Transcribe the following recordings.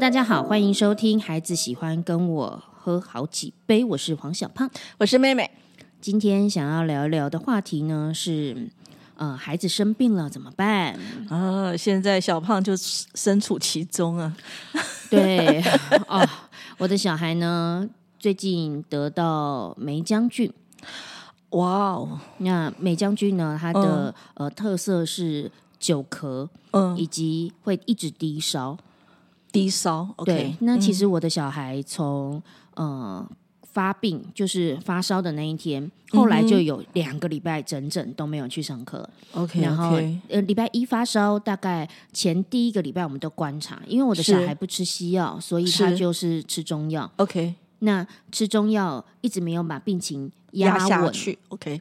大家好，欢迎收听《孩子喜欢跟我喝好几杯》，我是黄小胖。我是妹妹。今天想要聊一聊的话题呢是，呃，孩子生病了怎么办？啊，现在小胖就身处其中啊。对，哦，我的小孩呢最近得到梅将军。哇哦，那梅将军呢，它的、呃特色是久咳，嗯，以及会一直低烧。低烧对那其嗯。实我的小孩从呃发病，就是发烧的那一天，后来就有两个礼拜整整都没有去上课。OK，然后呃，礼拜一发烧，大概前第一个礼拜我们都观察，因为我的小孩不吃西药，所以他就是吃中药。OK，那吃中药一直没有把病情压压，下去，OK，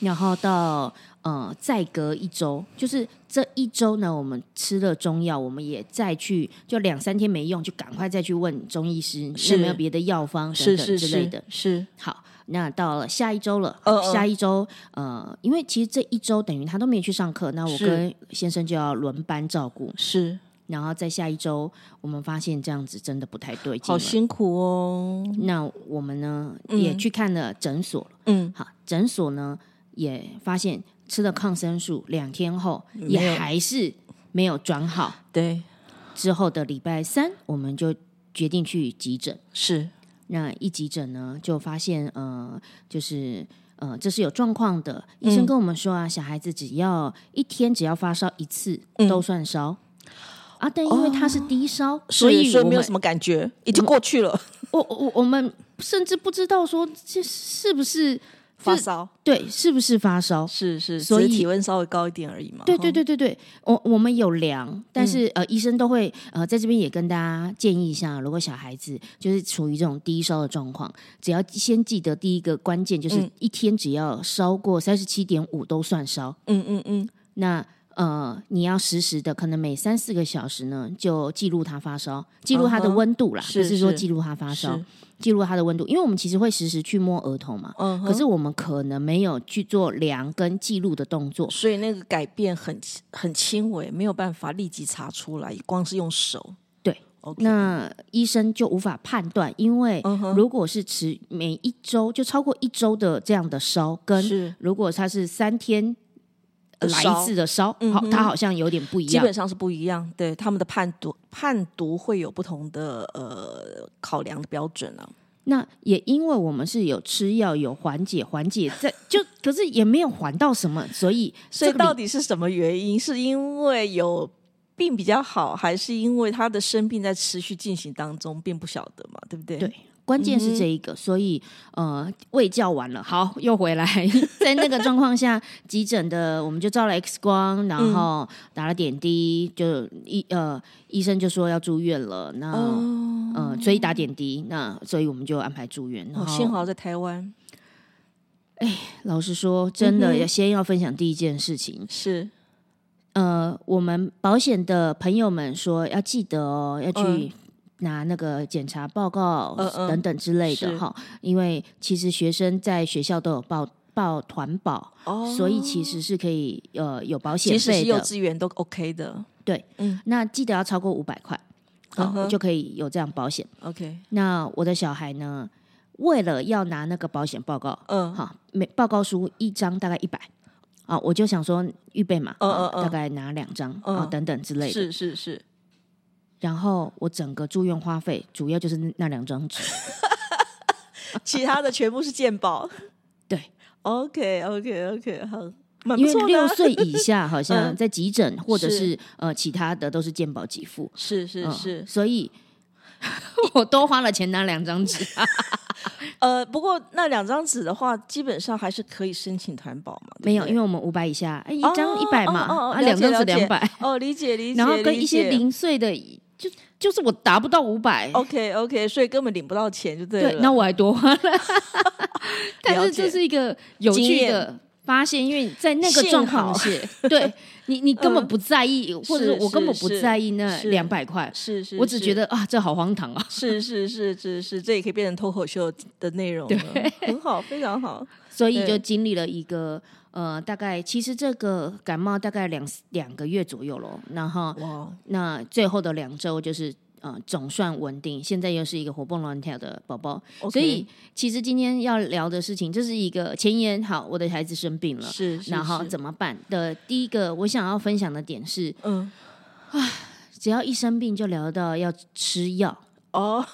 然后到呃再隔一周，就是这一周呢，我们吃了中药，我们也再去就两三天没用，就赶快再去问中医师有没有别的药方等等之类的。是，好，那到了下一周了，下一周呃，因为其实这一周等于他都没有去上课，那我跟先生就要轮班照顾，是，然后在下一周我们发现这样子真的不太对劲。好辛苦哦。那我们呢嗯也去看了诊所。嗯，好，诊所呢也发现吃了抗生素两天后也还是没有转好。对，之后的礼拜三，我们就决定去急诊。是，那一急诊呢，就发现呃，就是呃，这是有状况的。医生嗯跟我们说啊，小孩子只要一天只要发烧一次嗯都算烧。啊，但因为他是低烧，所以我们所以没有什么感觉，已经过去了。我我我们甚至不知道说这是不是发烧对，是不是发烧？是是，所以体温稍微高一点而已嘛。对对哈，对对对，我我们有量，但是、呃，医生都会呃在这边也跟大家建议一下，如果小孩子就是处于这种低烧的状况，只要先记得第一个关键就是嗯一天只要烧过三十七点五都算烧，嗯嗯嗯，那。呃，你要实时的，可能每三四个小时呢，就记录他发烧，记录他的温度啦，是是不是说记录他发烧，，记录他的温度，因为我们其实会实时去摸额头嘛，可是我们可能没有去做量跟记录的动作，所以那个改变很很轻微，没有办法立即查出来，光是用手。对那医生就无法判断，因为如果是持每一周就超过一周的这样的烧，跟是如果他是三天来一的烧好，它好像有点不一样基本。上是不一样，对他们的判读判读会有不同的呃考量的标准啊。那也因为我们是有吃药有缓解，缓解在 就可是也没有缓到什么，所以所以这到底是什么原因？是因为有病比较好，还是因为他的生病在持续进行当中，并不晓得嘛？对不对？对关键嗯是这一个，所以呃，喂教完了，好，又回来，在那个状况下，急诊的我们就照了 X 光，然嗯。后打了点滴，就医呃医生就说要住院了，那、哦，呃所以打点滴，那所以我们就安排住院。然哦，幸好在台湾。哎老实说，真的要先要分享第一件事情，是。呃，我们保险的朋友们说要记得哦，要去嗯拿那个检查报告等等之类的是哈，因为其实学生在学校都有报报团保，哦，所以其实是可以呃有保险费的。稚园都 OK 的。对，嗯那记得要超过五百块，好、就可以有这样保险。，OK，那我的小孩呢，为了要拿那个保险报告，嗯，好，每报告书一张大概一百。啊，我就想说预备嘛，啊嗯嗯嗯大概拿两张啊嗯等等之类的。是是是，然后我整个住院花费主要就是那那两张纸，其他的全部是健保。对，OK OK OK，好，蛮因为六岁以下好像嗯在急诊或者是是呃其他的都是健保给付，是是嗯是，所以 我多花了钱拿两张纸。呃，不过那两张纸的话，基本上还是可以申请团保嘛。没有，因为我们五百以下，哎，一哦张一百嘛，哦哦哦啊，两张纸两百，哦，理解理解，然后跟一些零碎的，就就是我达不到五百。OK OK，所以根本领不到钱就对了。对，那我还多花了，但是这是一个有趣的发现，因为在那个状况好。下，对你你根本嗯。不在意，或者是我根本不在意那是。两百块，是是，我只觉得啊，这好荒唐啊。是是是是是，这也可以变成脱口秀的内容了，很好，非常好。所以就经历了一个呃，大概其实这个感冒大概两两个月左右咯，然后哇，那最后的两周就是呃总算稳定，现在又是一个活蹦乱跳的宝宝。所以其实今天要聊的事情，这是一个前言。好，我的孩子生病了，是，是然后怎么办的？第一个我想要分享的点是，嗯只要一生病就聊到要吃药。哦，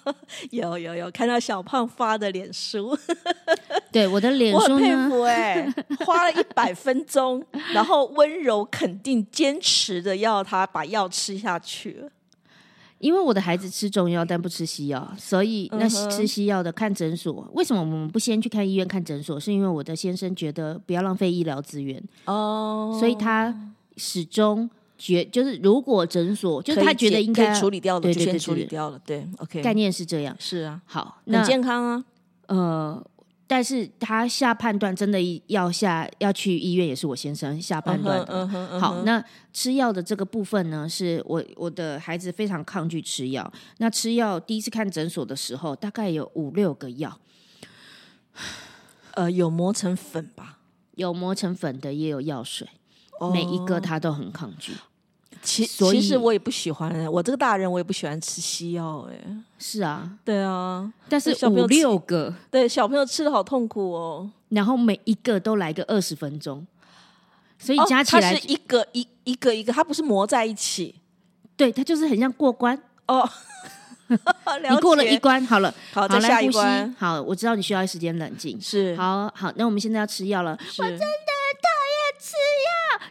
有有有看到小胖发的脸书，对我的脸我很佩服哎、花了一百分钟，然后温柔肯定坚持的要他把药吃下去。因为我的孩子吃中药但不吃西药，所以那吃西药的看诊所。为什么我们不先去看医院看诊所？是因为我的先生觉得不要浪费医疗资源，哦所以他始终觉就是如果诊所就是他觉得应该处理掉的，就先对对对对对处理掉了。对，OK，概念是这样。是啊，好，很那健康啊。呃，但是他下判断真的要下要去医院，也是我先生下判断的。好，那吃药的这个部分呢，是我我的孩子非常抗拒吃药。那吃药第一次看诊所的时候，大概有五六个药，呃，有磨成粉吧？有磨成粉的，也有药水，哦每一个他都很抗拒。其其实我也不喜欢，我这个大人我也不喜欢吃西药，哎，是啊，对啊，但是五六个，对，小朋友吃的好痛苦哦。然后每一个都来个二十分钟，所以哦加起来，它是一个一一个一个，它不是磨在一起对它就是很像过关。哦。你过了一关，好了，好，好再下来一关。好，我知道你需要时间冷静。是好好，那我们现在要吃药了。是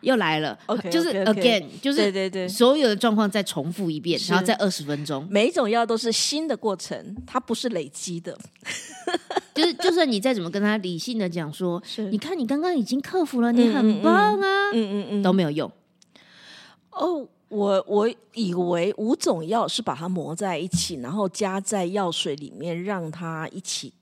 又来了 OK，就是 again，就是对对对，所有的状况再重复一遍，然后再二十分钟。每一种药都是新的过程，它不是累积的。就是就算你再怎么跟他理性的讲说，是你看你刚刚已经克服了，你很棒啊，嗯嗯嗯。都没有用。哦，我我以为五种药是把它磨在一起，然后加在药水里面，让它一起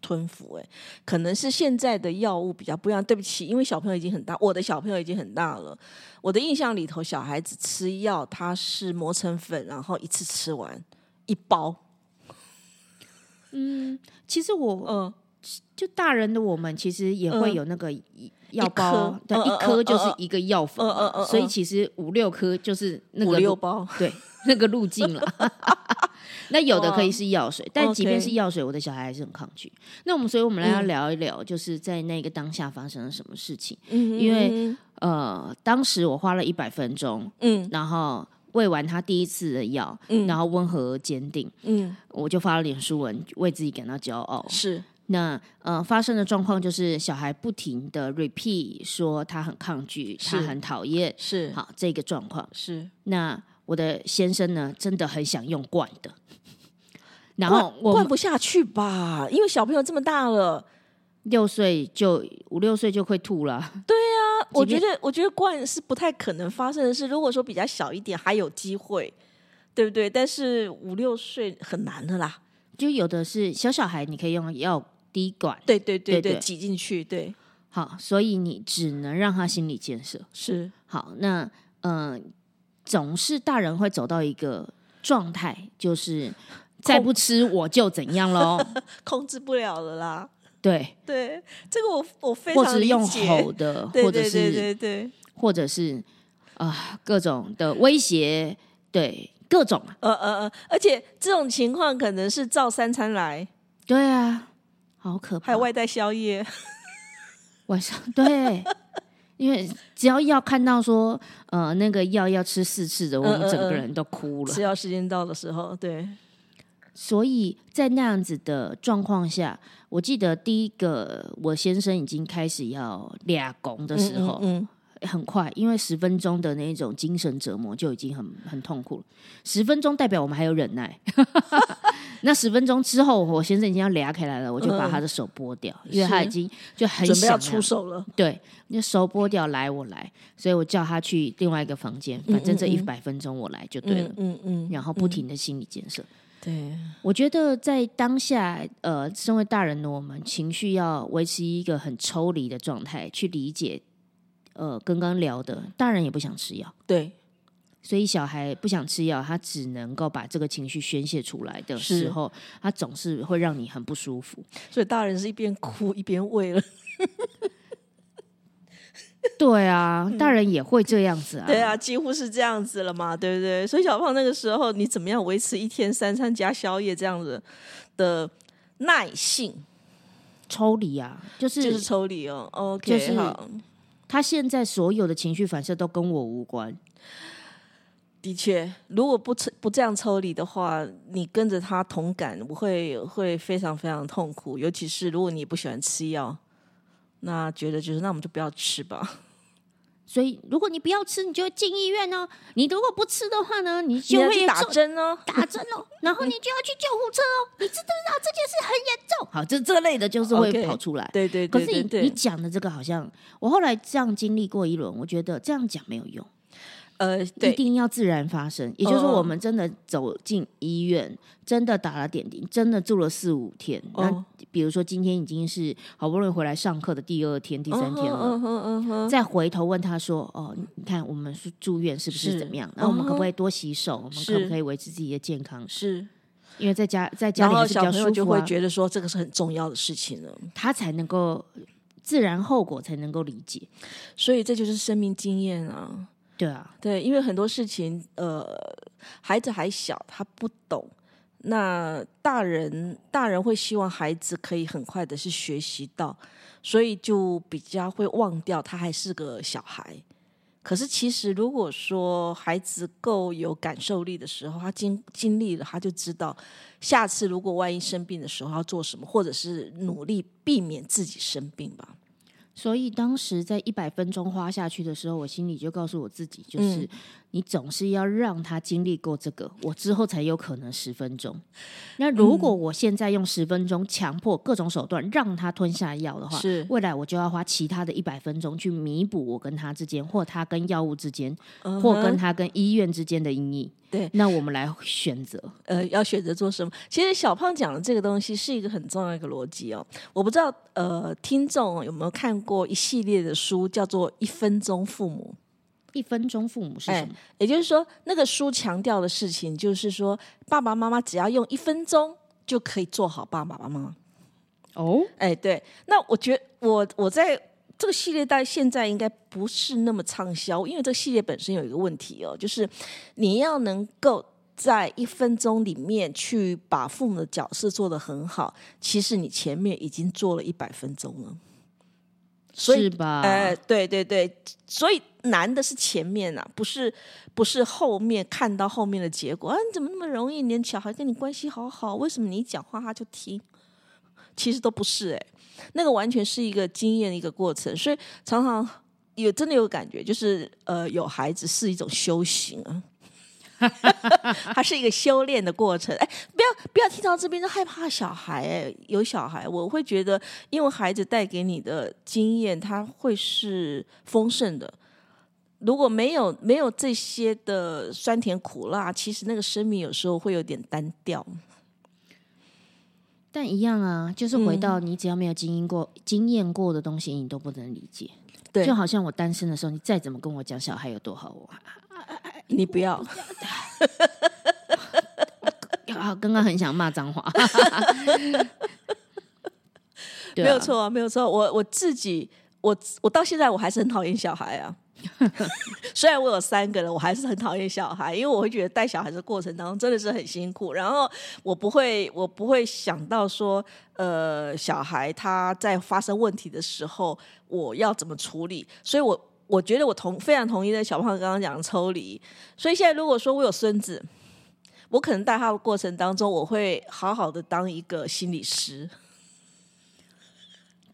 吞服。哎，可能是现在的药物比较不一样。对不起，因为小朋友已经很大，我的小朋友已经很大了。我的印象里头，小孩子吃药，他是磨成粉，然后一次吃完一包。嗯其实我嗯，就大人的我们，其实也会嗯有那个药包颗，对，嗯一颗就是一个药粉所以其实五六颗就是那五个路六包。对那个路径了。那有的可以是药水，但即便是药水，我的小孩还是很抗拒。那我们所以我们来要嗯聊一聊，就是在那个当下发生了什么事情。嗯因为呃，当时我花了一百分钟，嗯然后喂完他第一次的药，嗯然后温和而坚定，嗯我就发了脸书文，为自己感到骄傲。是那呃，发生的状况就是小孩不停的 repeat 说他很抗拒，他是很讨厌，是好这个状况。是，那我的先生呢，真的很想用灌的，然后灌我灌不下去吧？因为小朋友这么大了。六岁就五六岁就会吐了，对啊，我觉得，我觉得灌是不太可能发生的事。如果说比较小一点，还有机会，对不对？但是五六岁很难的啦。就有的是小小孩，你可以用药滴管，对对对对，挤进去，对，好，所以你只能让他心理建设。是。好，那嗯、呃总是大人会走到一个状态，就是再不吃我就怎样喽。控制不了了啦。对，对，这个我我非常理或者用吼的，或者对对是对对，或者是啊、各种的威胁，对，各种啊，呃呃呃，而且这种情况可能是照三餐来，对啊，好可怕。还有外带宵夜，晚上对，因为只要要看到说呃那个药要吃四次的，我们整个人都哭了。吃药时间到的时候，对，所以在那样子的状况下，我记得第一个我先生已经开始要俩拱的时候，嗯嗯很快，因为十分钟的那种精神折磨就已经很很痛苦了。十分钟代表我们还有忍耐，那十分钟之后，我先生已经要裂开来了，我就把他的手剥掉，因为他已经就很准备要出手了，对，那手剥掉，来我来，所以我叫他去另外一个房间，反正这一百分钟我来就对了。嗯嗯，然后不停的心理建设，对，我觉得在当下，呃，身为大人的我们，情绪要维持一个很抽离的状态，去理解，呃，刚刚聊的，大人也不想吃药，对，所以小孩不想吃药，他只能够把这个情绪宣泄出来的是时候，他总是会让你很不舒服。所以大人是一边哭一边喂了。对啊，大人也会这样子啊。对啊，几乎是这样子了嘛，对不对？所以小胖那个时候，你怎么样维持一天三餐加宵夜这样子的耐性？抽离啊，就是就是抽离哦。OK，就是好。他现在所有的情绪反射都跟我无关。的确，如果不抽不这样抽离的话，你跟着他同感，我会会非常非常痛苦。尤其是如果你不喜欢吃药，那觉得就是那我们就不要吃吧。所以，如果你不要吃，你就会进医院哦。你如果不吃的话呢，你就会你打针哦。打针哦，然后你就要去救护车哦。你知不知道这件事很严重？好，这这类的就是会跑出来。对对对可是你你讲的这个好像，我后来这样经历过一轮，我觉得这样讲没有用，呃，一，定要自然发生。也就是说，哦我们真的走进医院，真的打了点滴，真的住了四五天。那哦比如说今天已经是好不容易回来上课的第二天、第三天了，再回头问他说：“哦，你看我们是住院是不是是怎么样？然后我们可不可以多洗手？我们可不可以维持自己的健康？是。因为在家在家里还是比较小朋友就会觉得说这个是很重要的事情了，他才能够自然后果才能够理解。所以这就是生命经验啊。对啊，对，因为很多事情，呃，孩子还小，他不懂。那大人大人会希望孩子可以很快的是学习到，所以就比较会忘掉他还是个小孩。可是其实如果说孩子够有感受力的时候，他经经历了，他就知道下次如果万一生病的时候要做什么，或者是努力避免自己生病吧。所以当时在一百分钟花下去的时候，我心里就告诉我自己，就是、你总是要让他经历过这个，我之后才有可能十分钟。那如果我现在用十分钟强迫各种手段让他吞下药的话，是未来我就要花其他的一百分钟去弥补我跟他之间，或他跟药物之间，或跟他跟医院之间的阴影。对，那我们来选择。呃，要选择做什么？其实小胖讲的这个东西是一个很重要的一个逻辑哦。我不知道呃，听众有没有看过一系列的书，叫做《一分钟父母》。一分钟父母是什么？也就是说，那个书强调的事情就是说，爸爸妈妈只要用一分钟就可以做好爸爸妈妈。哦，哎，对。那我觉得我我在这个系列到现在应该不是那么畅销，因为这个系列本身有一个问题哦，就是你要能够在一分钟里面去把父母的角色做得很好，其实你前面已经做了一百分钟了。所以是吧？哎，对对对，所以难的是前面啊，不是不是后面看到后面的结果啊？你怎么那么容易？你的小孩跟你关系好好，为什么你一讲话他就听？其实都不是哎、那个完全是一个经验的一个过程，所以常常有真的有感觉，就是呃，有孩子是一种修行啊。它是一个修炼的过程，哎，不要不要听到这边就害怕小孩，哎，有小孩，我会觉得，因为孩子带给你的经验，它会是丰盛的。如果没有没有这些的酸甜苦辣，其实那个生命有时候会有点单调。但一样啊，就是回到你只要没有经营过、经验过的东西，你都不能理解。对就好像我单身的时候，你再怎么跟我讲小孩有多好，我 你不要，啊，刚刚很想骂脏话。没有，错啊，没有错。我我自己，我我到现在我还是很讨厌小孩啊。虽然我有三个人，我还是很讨厌小孩，因为我会觉得带小孩的过程当中真的是很辛苦。然后我不会，我不会想到说，呃，小孩他在发生问题的时候，我要怎么处理。所以我我觉得我同非常同意的小胖刚刚讲的抽离。所以现在如果说我有孙子，我可能带他的过程当中，我会好好的当一个心理师。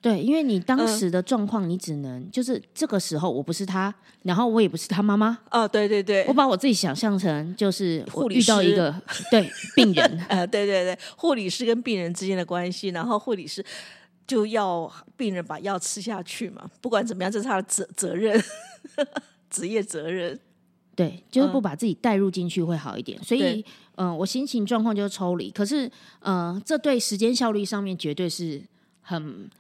对，因为你当嗯时的状况，你只能就是这个时候，我不是他，然后我也不是他妈妈，哦，对对对，我把我自己想象成就是我护理遇到一个对病人，呃，对对对，护理师跟病人之间的关系，然后护理师就要病人把药吃下去嘛，不管怎么样，这是他的责责任，职业责任。对，就是不把自己带入进去会好一点。所以对，嗯、我心情状况就是抽离，可是，嗯、这对时间效率上面绝对是很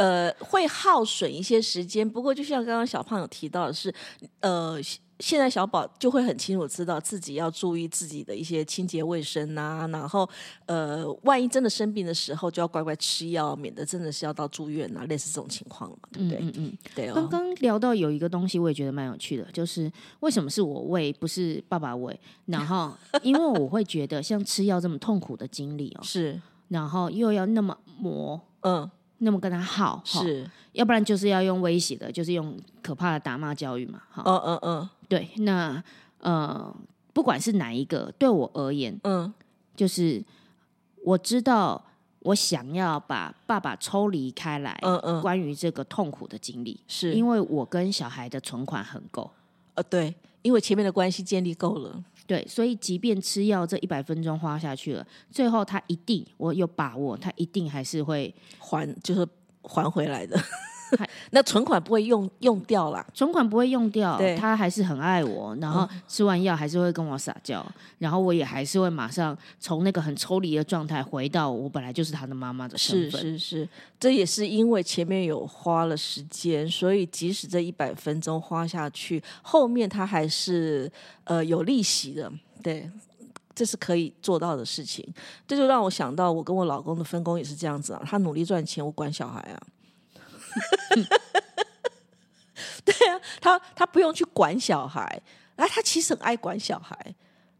呃，会耗损一些时间，不过就像刚刚小胖有提到的是，呃，现在小宝就会很清楚知道自己要注意自己的一些清洁卫生啊，然后呃，万一真的生病的时候，就要乖乖吃药，免得真的是要到住院啊，类似这种情况嘛，对不对？嗯嗯。对刚哦，刚聊到有一个东西，我也觉得蛮有趣的，就是为什么是我喂，不是爸爸喂？然后，因为我会觉得像吃药这么痛苦的经历哦，是，然后又要那么磨，嗯，那么跟他耗，是，要不然就是要用威胁的，就是用可怕的打骂教育嘛，哈、嗯嗯嗯。对，那呃，不管是哪一个，对我而言，嗯，就是我知道我想要把爸爸抽离开来，嗯嗯，关于这个痛苦的经历，是。因为我跟小孩的存款很够。呃对，因为前面的关系建立够了，对，所以即便吃药这一百分钟花下去了，最后他一定，我有把握，他一定还是会还就是还回来的，那存款不会用用掉啦。存款不会用掉对，他还是很爱我，然后吃完药还是会跟我撒娇，然后我也还是会马上从那个很抽离的状态回到我本来就是他的妈妈的身是份。是是，这也是因为前面有花了时间，所以即使这一百分钟花下去，后面他还是呃有利息的，对。这是可以做到的事情，这就让我想到，我跟我老公的分工也是这样子啊。他努力赚钱，我管小孩啊。对啊，他他不用去管小孩，啊，他其实很爱管小孩，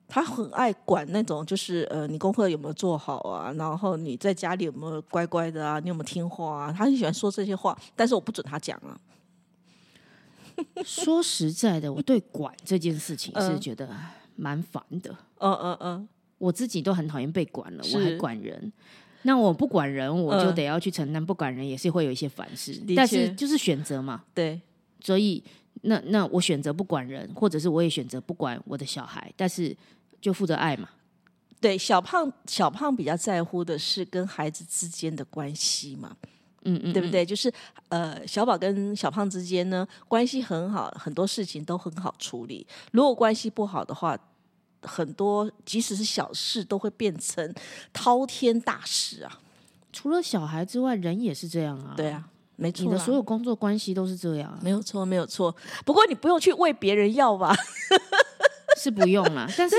他很爱管那种，就是呃，你功课有没有做好啊？然后你在家里有没有乖乖的啊？你有没有听话啊？他很喜欢说这些话，但是我不准他讲啊。说实在的，我对管这件事情是嗯觉得蛮烦的。嗯嗯嗯，我自己都很讨厌被管了，我还管人。那我不管人，我就嗯得要去承担；不管人也是会有一些烦事，但是就是选择嘛。对，所以那那我选择不管人，或者是我也选择不管我的小孩，但是就负责爱嘛。对，小胖小胖比较在乎的是跟孩子之间的关系嘛，嗯嗯，对不对？就是呃，小宝跟小胖之间呢关系很好，很多事情都很好处理。如果关系不好的话，很多即使是小事都会变成滔天大事啊。除了小孩之外，人也是这样啊。对，啊，没错啊，你的所有工作关系都是这样啊，没有错，没有错。不过你不用去为别人要吧？是不用啦。但是，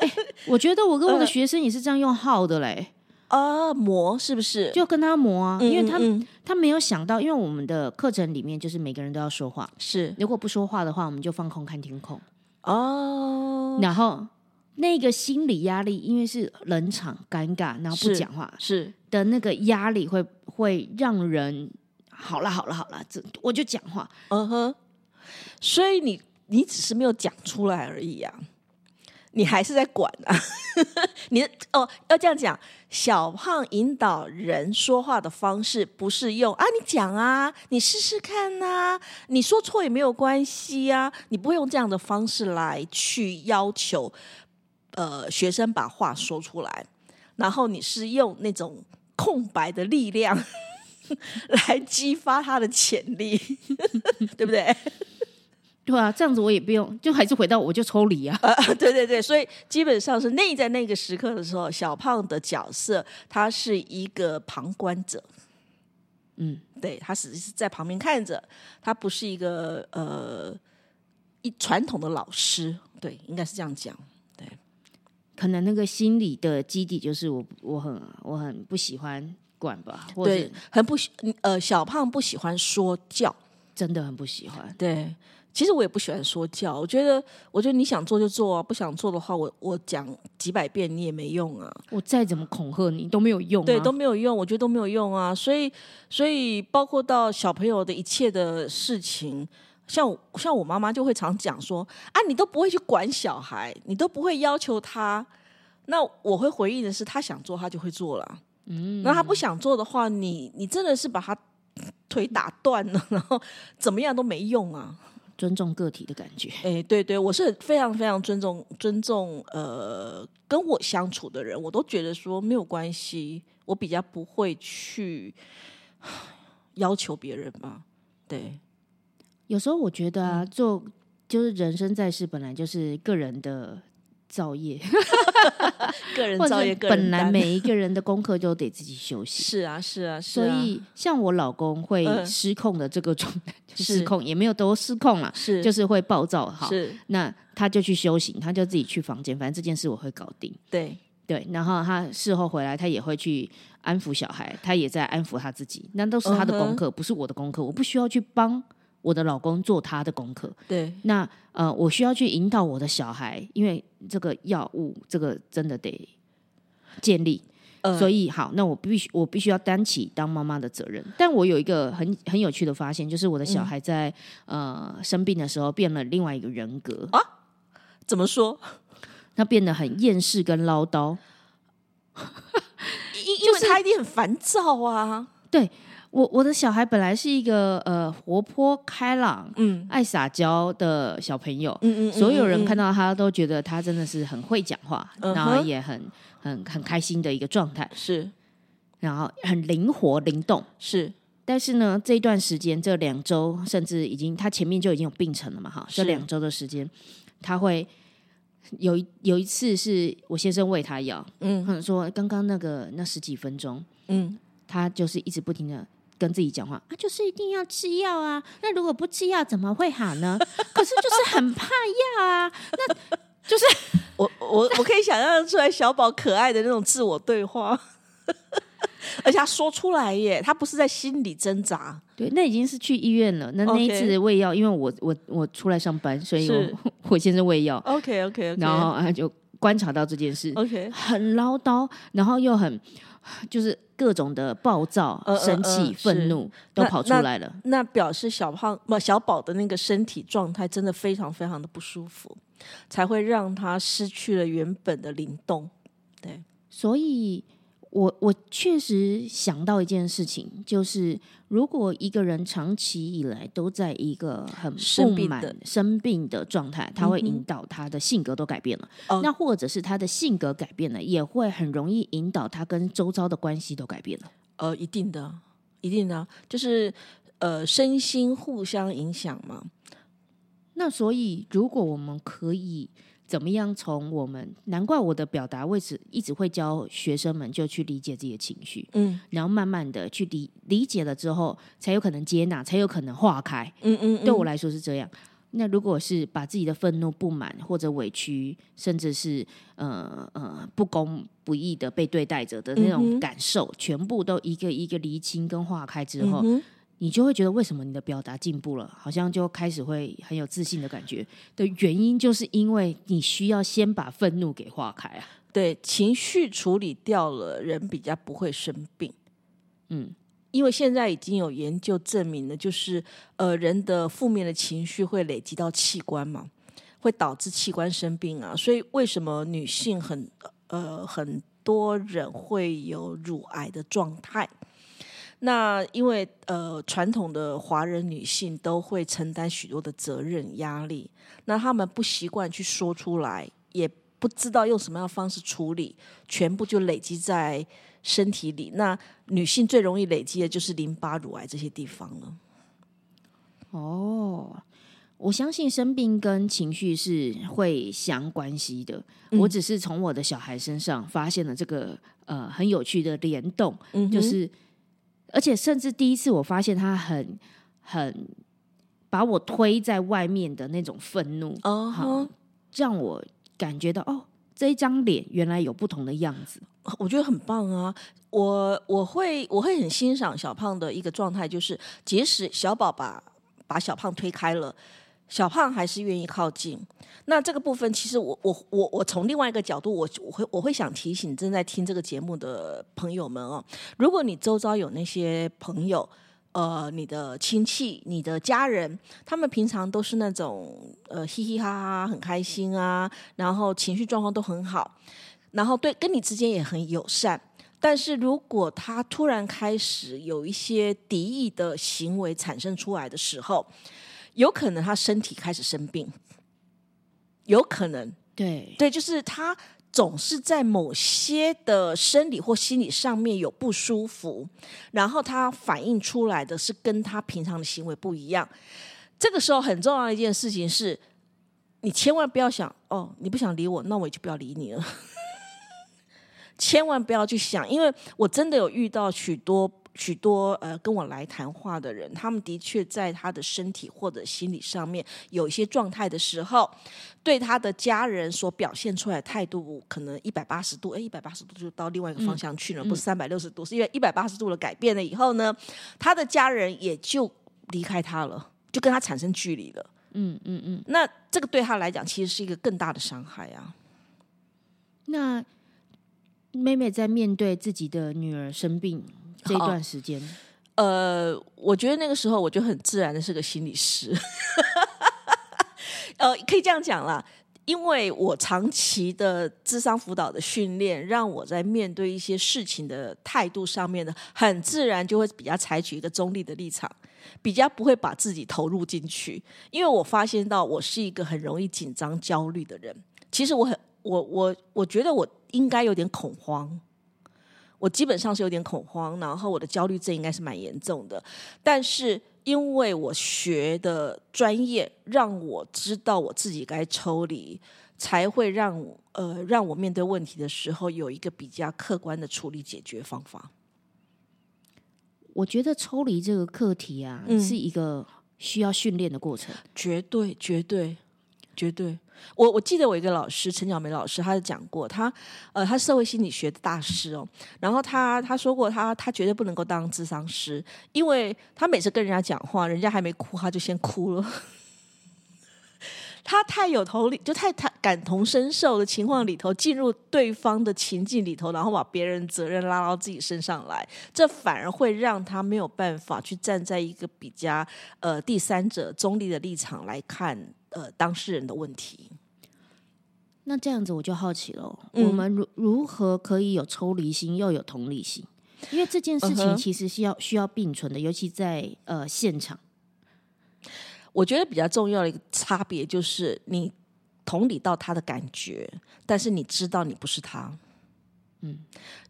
哎、我觉得我跟我的学生也是这样用耗的嘞，啊，磨是不是？就跟他磨啊，嗯因为他他没有想到，因为我们的课程里面就是每个人都要说话，是如果不说话的话，我们就放空看天空，哦，然后那个心理压力，因为是冷场、尴尬，然后不是讲话是。的那个压力会，会让人好了好了好了，这我就讲话，嗯哼，所以你你只是没有讲出来而已啊，你还是在管啊。你哦，要这样讲，小胖引导人说话的方式不是用啊，你讲啊，你试试看呐、你说错也没有关系啊，你不会用这样的方式来去要求呃学生把话说出来，然后你是用那种空白的力量 来激发他的潜力，对不对？对啊，这样子我也不用，就还是回到我就抽离啊，呃，对对对，所以基本上是内在那个时刻的时候，小胖的角色他是一个旁观者，嗯，对他只是在旁边看着，他不是一个呃一传统的老师，对，应该是这样讲。可能那个心理的基底就是我我很我很不喜欢管吧，或者对，很不喜呃，小胖不喜欢说教，真的很不喜欢。对。其实我也不喜欢说教，我觉得，我觉得你想做就做啊，不想做的话，我我讲几百遍你也没用啊。我再怎么恐吓你都没有用、啊，对，都没有用，我觉得都没有用啊。所以，所以包括到小朋友的一切的事情，像像我妈妈就会常讲说啊，你都不会去管小孩，你都不会要求他。那我会回应的是，他想做他就会做了。嗯，那他不想做的话，你你真的是把他腿打断了，然后怎么样都没用啊。尊重个体的感觉。哎，对对，我是非常非常尊重尊重呃跟我相处的人，我都觉得说没有关系，我比较不会去 要求别人吧。对，有时候我觉得嗯啊，做就是人生在世，本来就是个人的造业，个人造业，本来每 一个人的功课都得自己休息。是啊是啊是所啊，以，像我老公会嗯失控的这个状态，就是失控也没有都失控了，是就是会暴躁。好，是那他就去修行，他就自己去房间，反正这件事我会搞定。对对，然后他事后回来，他也会去安抚小孩，他也在安抚他自己，那都是他的功课，不是我的功课，我不需要去帮我的老公做他的功课。对那呃，我需要去引导我的小孩，因为这个药物，这个真的得建立。呃所以好，那我必须我必须要担起当妈妈的责任。但我有一个很很有趣的发现，就是我的小孩在、呃生病的时候变了另外一个人格啊，怎么说？他变得很厌世跟唠叨。因因为他一定很烦躁啊，对我我的小孩本来是一个呃活泼开朗、嗯。爱撒娇的小朋友，嗯嗯，所有人看到到他都觉得他真的是很会讲话，嗯然后也很很很开心的一个状态，是。然后很灵活灵动。是。但是呢，这一段时间，这两周甚至已经，他前面就已经有病程了嘛，哈，这两周的时间，他会有一有一次是我先生喂他药，嗯。嗯，说刚刚那个那十几分钟，嗯。他就是一直不停的跟自己讲话啊，就是一定要吃药啊，那如果不吃药怎么会好呢？可是就是很怕药啊，那就是 我我我可以想象出来小宝可爱的那种自我对话，而且他说出来耶，他不是在心里挣扎，对，那已经是去医院了。那那一次喂药，因为我我我出来上班，所以我 我先生喂药，OK OK OK，然后他就观察到这件事，OK。很唠叨，然后又很就是各种的暴躁、生气、愤怒都跑出来了。那表示小胖不小宝的那个身体状态真的非常非常的不舒服，才会让他失去了原本的灵动。对所以我我确实想到一件事情，就是如果一个人长期以来都在一个很不满生病的、状态，他会引导他的性格都改变了。哦那或者是他的性格改变了，也会很容易引导他跟周遭的关系都改变了。呃，一定的，一定的，就是呃，身心互相影响嘛。那所以，如果我们可以怎么样从我们，难怪我的表达位置一直会教学生们就去理解自己的情绪，嗯然后慢慢的去理理解了之后，才有可能接纳，才有可能化开。嗯嗯，来，对我来说是这样。那如果是把自己的愤怒、不满或者委屈，甚至是呃呃不公不义的被对待者的那嗯种感受，全部都一个一个厘清跟化开之后，你就会觉得为什么你的表达进步了，好像就开始会很有自信的感觉。的原因就是因为你需要先把愤怒给化开啊。对，情绪处理掉了，人比较不会生病。嗯，因为现在已经有研究证明了，就是呃，人的负面的情绪会累积到器官嘛，会导致器官生病啊。所以为什么女性很呃很多人会有乳癌的状态？那因为呃，传统的华人女性都会承担许多的责任压力，那她们不习惯去说出来，也不知道用什么样的方式处理，全部就累积在身体里。那女性最容易累积的就是淋巴、乳癌这些地方了。哦，我相信生病跟情绪是会相关系的。我只是从我的小孩身上发现了这个呃很有趣的联动，嗯就是而且甚至第一次我发现他很很把我推在外面的那种愤怒，哦好，让我感觉到哦，这一张脸原来有不同的样子。我觉得很棒啊！我我会我会很欣赏小胖的一个状态，就是即使小宝把把小胖推开了，小胖还是愿意靠近。那这个部分，其实我我我我从另外一个角度，我我会我会想提醒正在听这个节目的朋友们哦，如果你周遭有那些朋友。呃，你的亲戚、你的家人，他们平常都是那种呃嘻嘻哈哈、很开心啊，然后情绪状况都很好，然后对跟你之间也很友善。但是如果他突然开始有一些敌意的行为产生出来的时候，有可能他身体开始生病，有可能对，对，就是他总是在某些的生理或心理上面有不舒服，然后他反映出来的是跟他平常的行为不一样。这个时候很重要的一件事情是，你千万不要想哦，你不想理我，那我也就不要理你了。千万不要去想，因为我真的有遇到许多许多呃跟我来谈话的人，他们的确在他的身体或者心理上面有一些状态的时候，对他的家人所表现出来的态度，可能一百八十度，哎，一百八十度就到另外一个方向去了，不是三百六十度，是因为一百八十度的改变了以后呢，他的家人也就离开他了，就跟他产生距离了。嗯嗯嗯。那这个对他来讲，其实是一个更大的伤害啊。那妹妹在面对自己的女儿生病这一段时间，呃，我觉得那个时候我就很自然的是个心理师，呃，可以这样讲啦，因为我长期的智商辅导的训练，让我在面对一些事情的态度上面呢，很自然就会比较采取一个中立的立场，比较不会把自己投入进去，因为我发现到我是一个很容易紧张、焦虑的人，其实我很。我我我觉得我应该有点恐慌，我基本上是有点恐慌，然后我的焦虑症应该是蛮严重的。但是因为我学的专业，让我知道我自己该抽离，才会让呃让我面对问题的时候有一个比较客观的处理解决方法。我觉得抽离这个课题啊，是一个需要训练的过程，绝对绝对绝对。我我记得我一个老师陈小梅老师，他就讲过，他呃，他社会心理学的大师哦，然后他他说过，他他绝对不能够当智商师，因为他每次跟人家讲话，人家还没哭，他就先哭了。他太有同理，就太太感同身受的情况里头，进入对方的情境里头，然后把别人责任拉到自己身上来，这反而会让他没有办法去站在一个比较呃第三者中立的立场来看。呃，当事人的问题，那这样子我就好奇了，我们如如何可以有抽离心又有同理心？因为这件事情其实是要需要并存的，尤其在呃现场。我觉得比较重要的一个差别就是，你同理到他的感觉，但是你知道你不是他，嗯，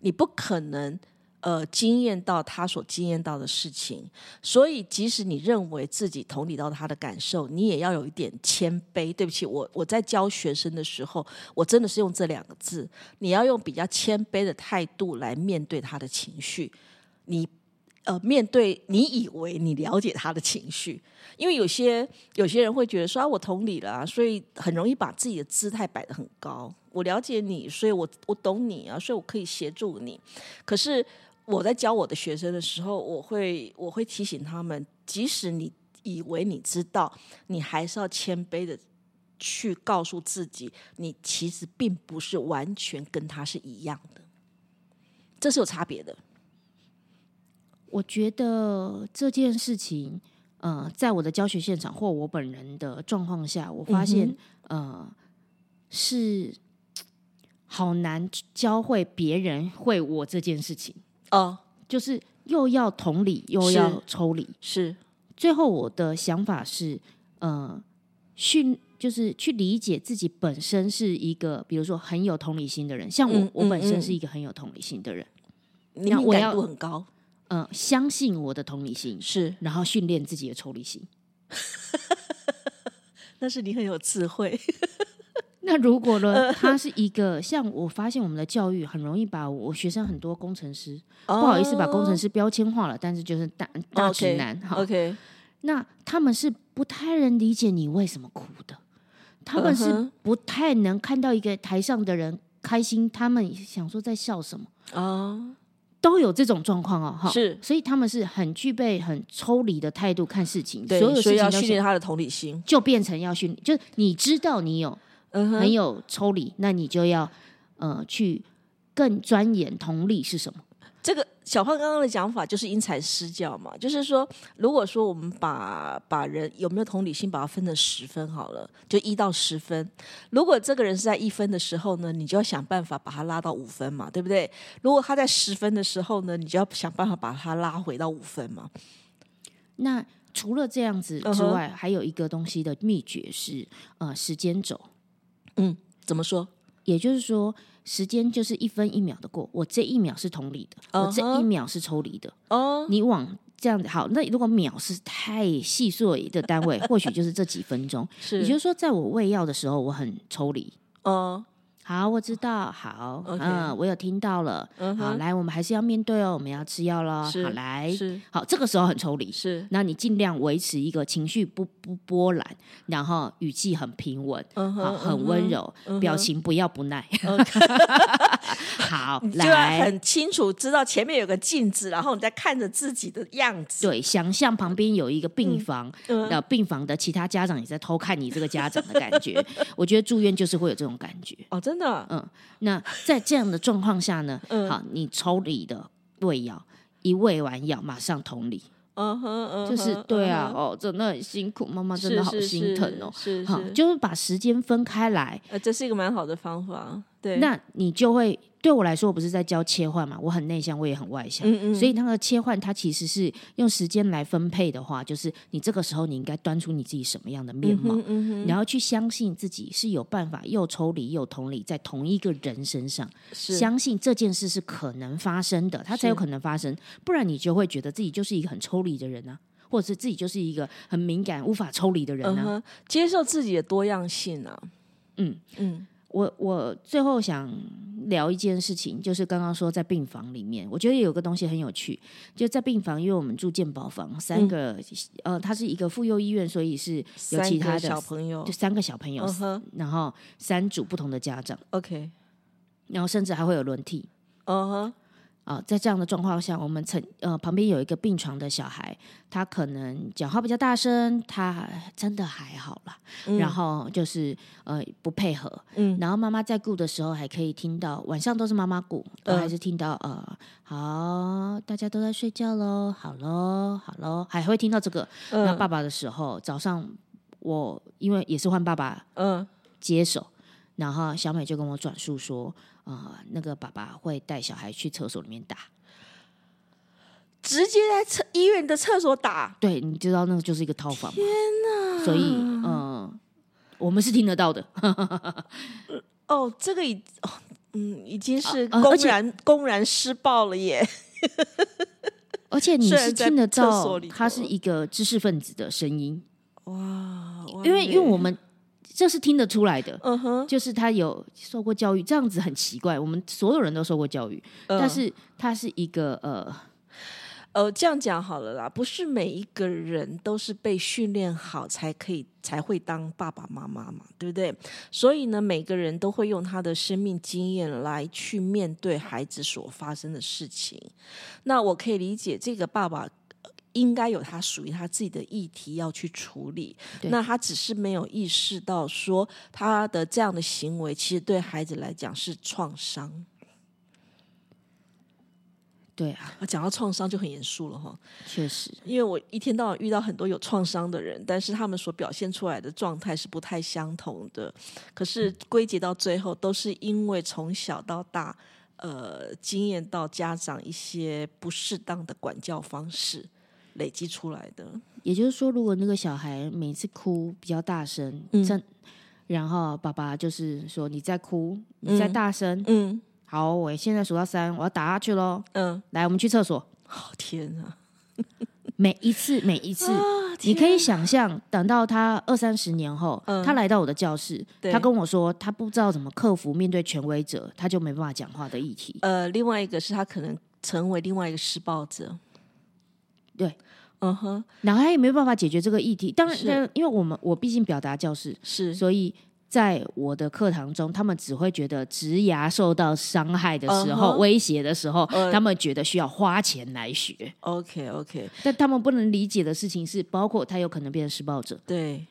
你不可能。呃，经验到他所经验到的事情，所以即使你认为自己同理到他的感受，你也要有一点谦卑。对不起，我我在教学生的时候，我真的是用这两个字，你要用比较谦卑的态度来面对他的情绪。你呃，面对你以为你了解他的情绪，因为有些有些人会觉得说啊，我同理了，所以很容易把自己的姿态摆得很高。我了解你，所以我我懂你啊，所以我可以协助你。可是。我在教我的学生的时候，我会我会提醒他们，即使你以为你知道，你还是要谦卑的去告诉自己，你其实并不是完全跟他是一样的，这是有差别的。我觉得这件事情，呃，在我的教学现场或我本人的状况下，我发现，呃，是 好难教会别人会我这件事情。哦，就是又要同理，又要抽离，是。最后我的想法是，呃，训就是去理解自己本身是一个，比如说很有同理心的人。像我，我本身是一个很有同理心的人，敏感度很高。嗯，相信我的同理心是，然后训练自己的抽离心。那是你很有智慧。那如果呢？他是一个像我发现我们的教育很容易把我学生很多工程师，不好意思把工程师标签化了，但是就是大大直男哈。OK，那他们是不太能理解你为什么哭的，他们是不太能看到一个台上的人开心，他们想说在笑什么啊，都有这种状况哦。哈，是，所以他们是很具备很抽离的态度看事情，所有事情要训练他的同理心，就变成要训，就是你知道你有。很有抽离，那你就要呃去更钻研同理是什么。这个小胖刚刚的讲法就是因材施教嘛，就是说，如果说我们把把人有没有同理心，把它分成十分好了，就一到十分。如果这个人是在一分的时候呢，你就要想办法把他拉到五分嘛，对不对？如果他在十分的时候呢，你就要想办法把他拉回到五分嘛。那除了这样子之外，还有一个东西的秘诀是呃时间轴。嗯，怎么说？也就是说，时间就是一分一秒的过。我这一秒是同理的，我这一秒是抽离的。哦，你往这样子好，那如果秒是太细碎的单位，或许就是这几分钟。是，也就是说，在我喂药的时候，我很抽离。嗯好，我知道。好嗯，我有听到了。好，来，我们还是要面对哦，我们要吃药了。好，来，是好，这个时候很抽离。是，那你尽量维持一个情绪不不波澜，然后语气很平稳，好，嗯哼，很温柔，表情不要不耐。好，你就要来，很清楚知道前面有个镜子，然后你在看着自己的样子。对，想象旁边有一个病房，嗯那、病房的其他家长也在偷看你这个家长的感觉。我觉得住院就是会有这种感觉。哦，真的，嗯，那在这样的状况下呢，嗯。好，你抽离的喂药，一喂完药马上同理，嗯哼就是对啊，哦，真的很辛苦，妈妈真的好心疼哦。，好，是是是，就是把时间分开来，呃，这是一个蛮好的方法。对，那你就会对我来说，我不是在教切换嘛？我很内向，我也很外向，嗯嗯所以那个切换它其实是用时间来分配的话，就是你这个时候你应该端出你自己什么样的面貌，嗯嗯哼，然后去相信自己是有办法又抽离又同理在同一个人身上，相信这件事是可能发生的，它才有可能发生，不然你就会觉得自己就是一个很抽离的人啊。或者是自己就是一个很敏感、无法抽离的人啊。嗯哼，接受自己的多样性啊。嗯嗯我我最后想聊一件事情，就是刚刚说在病房里面，我觉得有个东西很有趣，就在病房，因为我们住健保房，三个、呃，它是一个妇幼医院，所以是有其他的小朋友就，三个小朋友，然后三组不同的家长，，OK，然后甚至还会有轮替。嗯哼，啊、在这样的状况下，我们曾呃旁边有一个病床的小孩，他可能讲话比较大声，他真的还好啦。嗯然后就是呃不配合，嗯然后妈妈在顾的时候还可以听到，晚上都是妈妈顾，还是听到呃好，大家都在睡觉喽，好喽，好喽，还会听到这个。那嗯爸爸的时候，早上我因为也是换爸爸嗯接手，然后小美就跟我转述说，呃，那个爸爸会带小孩去厕所里面打。直接在厕医院的厕所打，对，你知道那个就是一个套房嘛？天哪！所以，嗯、我们是听得到的。哦，这个已哦嗯已经是公然、公然施暴了耶。而且你是听得到他是一个知识分子的声音，哇，因为因为我们这是听得出来的，嗯哼，就是他有受过教育，这样子很奇怪。我们所有人都受过教育，嗯但是他是一个呃，呃，这样讲好了啦，不是每一个人都是被训练好才可以才会当爸爸妈妈嘛，对不对？所以呢，每个人都会用他的生命经验来去面对孩子所发生的事情。那我可以理解，这个爸爸呃应该有他属于他自己的议题要去处理。那他只是没有意识到说他的这样的行为，其实对孩子来讲是创伤。对啊，啊讲到创伤就很严肃了哈。确实，因为我一天到晚遇到很多有创伤的人，但是他们所表现出来的状态是不太相同的。可是归结到最后，都是因为从小到大，呃，经验到家长一些不适当的管教方式累积出来的。也就是说，如果那个小孩每次哭比较大声，嗯，然后爸爸就是说你在哭，你在嗯大声，嗯好，我现在数到三，我要打下去喽。嗯，来，我们去厕所。哦天啊！每一次，每一次，啊你可以想象，等到他二三十年后，嗯他来到我的教室，他跟我说，他不知道怎么克服面对权威者，他就没办法讲话的议题。呃，另外一个是他可能成为另外一个施暴者。对，嗯哼，然后他也没有办法解决这个议题。当然因为我们我毕竟表达教室，是。所以在我的课堂中，他们只会觉得职涯受到伤害的时候、威胁的时候，呃。他们觉得需要花钱来学。OK OK，但他们不能理解的事情是，包括他有可能变成施暴者，对，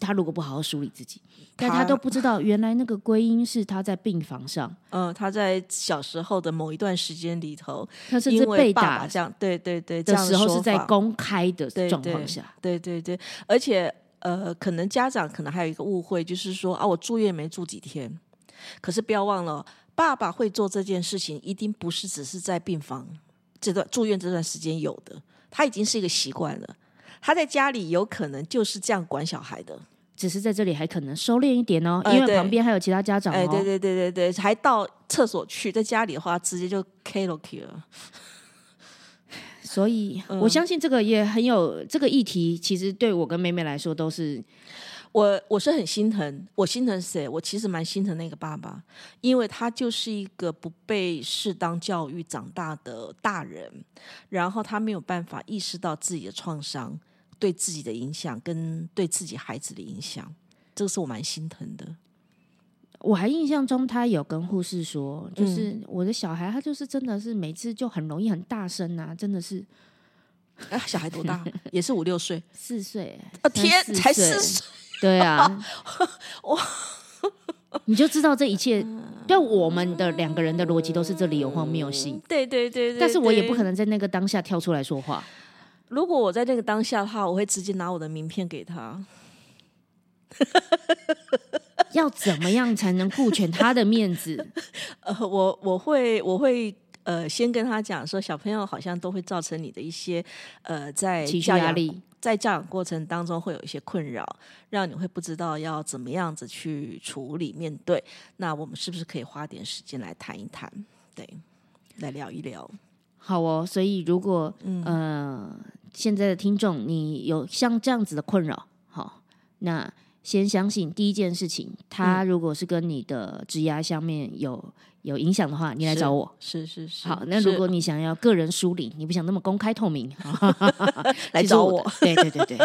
他如果不好好梳理自己，但他他都不知道 原来那个归因是他在病房上，嗯、他在小时候的某一段时间里头，他甚因为至被打这样，对对对，这的时候是在公开的状况下。对对对，而且呃，可能家长可能还有一个误会，就是说啊，我住院没住几天，可是不要忘了，爸爸会做这件事情，一定不是只是在病房这段住院这段时间有的，他已经是一个习惯了。他在家里有可能就是这样管小孩的，只是在这里还可能收敛一点哦，因为旁边还有其他家长哦。哎，对对对对对，还到厕所去，在家里的话直接就 K 了 K 了，所以我相信这个也很有这个议题，其实对我跟妹妹来说都是。我我是很心疼，我心疼谁？我其实蛮心疼那个爸爸，因为他就是一个不被适当教育长大的大人，然后他没有办法意识到自己的创伤对自己的影响跟对自己孩子的影响，这个是我蛮心疼的。我还印象中，他有跟护士说，就是我的小孩，他就是真的是每次就很容易很大声啊，真的是。啊，小孩多大？也是五六岁，四岁。啊天，才四岁。对啊，哇！你就知道这一切，对我们的两个人的逻辑都是这里有荒谬性。对对对，但是我也不可能在那个当下跳出来说话。如果我在那个当下的话，我会直接拿我的名片给他。要怎么样才能顾全他的面子？呃，我我会我会呃，先跟他讲说，小朋友好像都会造成你的一些呃，在情绪压力。在教养过程当中会有一些困扰，让你会不知道要怎么样子去处理面对。那我们是不是可以花点时间来谈一谈？对，来聊一聊。好哦，所以如果呃现在的听众你有像这样子的困扰，好，那先相信第一件事情，他如果是跟你的职涯下面有。有影响的话，你来找我。是是是。好，那如果你想要个人梳理，你不想那么公开透明，来找我。对对对对，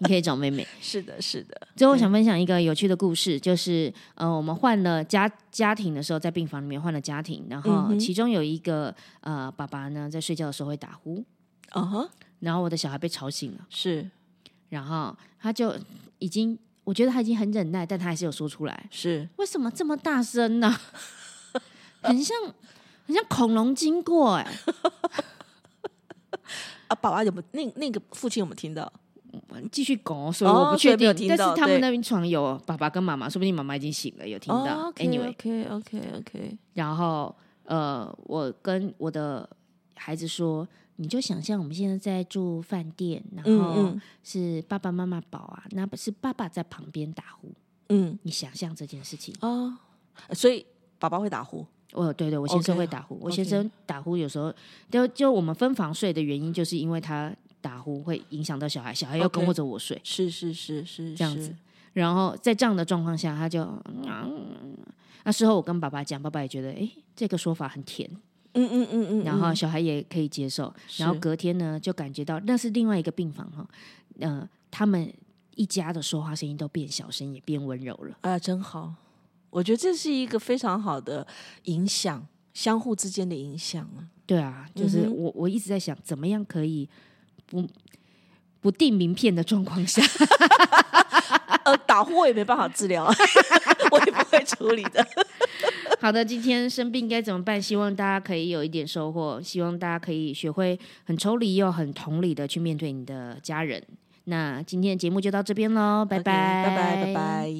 你可以找妹妹。是的，是的。最后，想分享一个有趣的故事，就是呃，我们换了家家庭的时候，在病房里面换了家庭，然后其中有一个呃爸爸呢，在睡觉的时候会打呼。啊哈。然后我的小孩被吵醒了。是。然后他就已经，我觉得他已经很忍耐，但他还是有说出来。是。为什么这么大声呢？很像，很像恐龙经过哎！啊，爸爸有没有那那个父亲有没有听到？继续讲，所以我不确定。但是他们那边床有爸爸跟妈妈，说不定妈妈已经醒了，有听到。Anyway，OK，OK，OK。然后呃，我跟我的孩子说，你就想象我们现在在住饭店，然后是爸爸妈妈保啊，那不是爸爸在旁边打呼。嗯，你想象这件事情哦，所以爸爸会打呼。哦，对对，我先生会打呼。我先生打呼有时候就就我们分房睡的原因，就是因为他打呼会影响到小孩，小孩要跟或者我睡。是是是是这样子。然后在这样的状况下，他就嗯那事后我跟爸爸讲，爸爸也觉得哎，这个说法很甜。嗯嗯嗯嗯。然后小孩也可以接受。然后隔天呢，就感觉到那是另外一个病房哈，呃，他们一家的说话声音都变小声，也变温柔了。啊，真好。我觉得这是一个非常好的影响，相互之间的影响啊。对啊，就是我我一直在想，怎么样可以不不订名片的状况下，呃，打呼我也没办法治疗，我也不会处理的。好的，今天生病该怎么办？希望大家可以有一点收获，希望大家可以学会很抽离又很同理的去面对你的家人。那今天的节目就到这边喽，拜拜，拜拜，拜拜。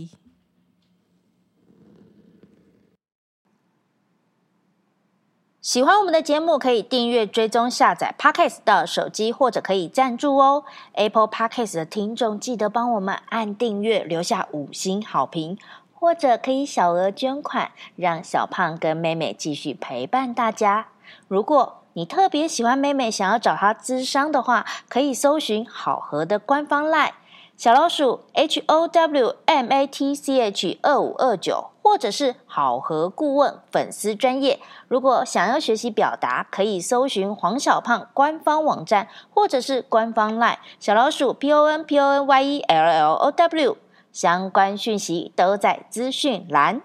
喜欢我们的节目，可以订阅、追踪、下载 Podcast 的手机，或者可以赞助哦。Apple Podcast 的听众记得帮我们按订阅，留下五星好评，或者可以小额捐款，让小胖跟妹妹继续陪伴大家。如果你特别喜欢妹妹，想要找她咨商的话，可以搜寻好合的官方 LINE。小老鼠 H O W M A T C H 二五二九，或者是好合顾问粉丝专业。如果想要学习表达，可以搜寻黄小胖官方网站，或者是官方 LINE 小老鼠 P O N P O N Y E L L O W，相关讯息都在资讯栏。